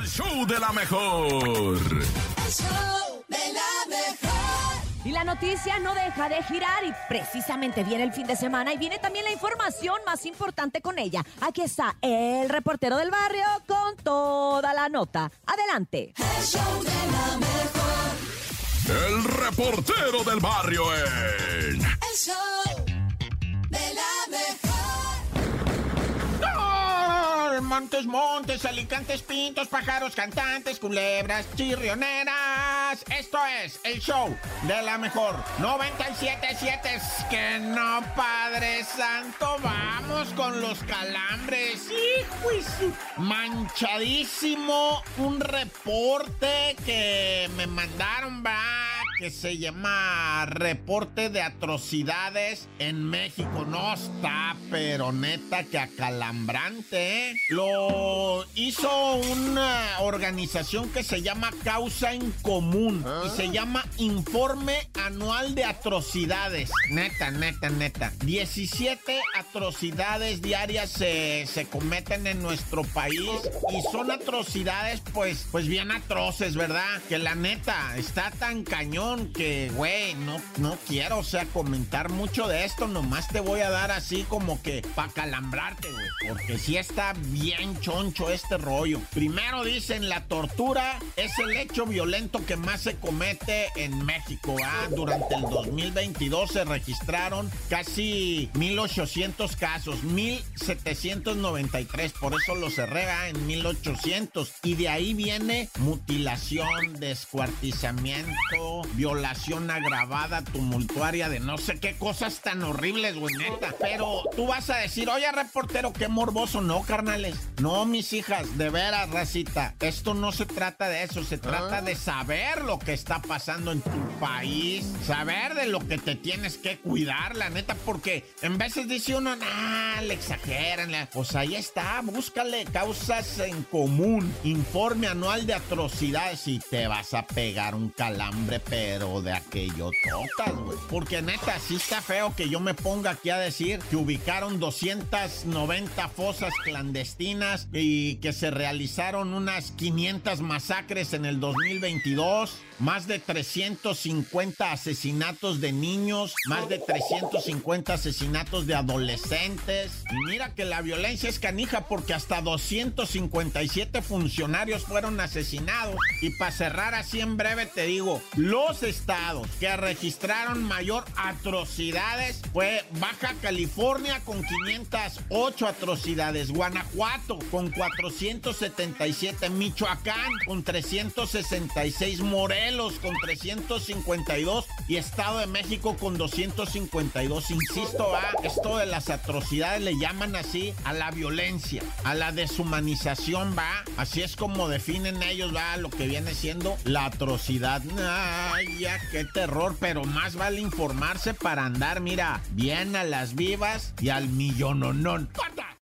El show de la mejor. El show de la mejor. Y la noticia no deja de girar y precisamente viene el fin de semana y viene también la información más importante con ella. Aquí está el reportero del barrio con toda la nota. Adelante. El show de la mejor. El reportero del barrio en. El show Montes, montes, alicantes, pintos, pájaros, cantantes, culebras, chirrioneras. Esto es el show de la mejor 97.7. Es que no, Padre Santo, vamos con los calambres. Hijo Manchadísimo un reporte que me mandaron, va que se llama Reporte de Atrocidades en México. No está, pero neta que acalambrante, ¿eh? Lo hizo una organización que se llama Causa en Común y se llama Informe Anual de Atrocidades. Neta, neta, neta. 17 atrocidades diarias se, se cometen en nuestro país y son atrocidades pues, pues bien atroces, ¿verdad? Que la neta está tan cañón que, güey, no, no quiero, o sea, comentar mucho de esto, nomás te voy a dar así como que para calambrarte, güey, porque sí está bien choncho este rollo. Primero dicen, la tortura es el hecho violento que más se comete en México, ¿ah? Durante el 2022 se registraron casi 1.800 casos, 1.793, por eso lo cerré ¿ah? en 1.800. Y de ahí viene mutilación, descuartizamiento, violación agravada, tumultuaria, de no sé qué cosas tan horribles, güey, neta. Pero tú vas a decir, oye, reportero, qué morboso. No, carnales. No, mis hijas, de veras, racita. Esto no se trata de eso, se trata de saber lo que está pasando en tu país, saber de lo que te tienes que cuidar, la neta, porque en veces dice uno, nah, le exageran. le-". Pues ahí está, búscale causas en común, informe anual de atrocidades y te vas a pegar un calambre, pero de aquello totas, güey. Porque neta, sí está feo que yo me ponga aquí a decir que ubicaron 290 fosas clandestinas y que se realizaron unas 500 masacres en el 2022, más de 350 asesinatos de niños, más de 350 asesinatos de adolescentes. Y mira que la violencia es canija porque hasta 257 funcionarios fueron asesinados. Y para cerrar así en breve te digo, los estados que registraron mayor atrocidades fue Baja California con 508 atrocidades, Guanajuato con 477, Michoacán con 366, Morelos con 352 y Estado de México con 252. Insisto, ah, esto de las atrocidades le llaman así a la violencia, a la deshumanización, va. Así es como definen ellos, va, lo que viene siendo la atrocidad. Qué terror, pero más vale informarse para andar, mira, bien a las vivas y al millononón. ¡Corta!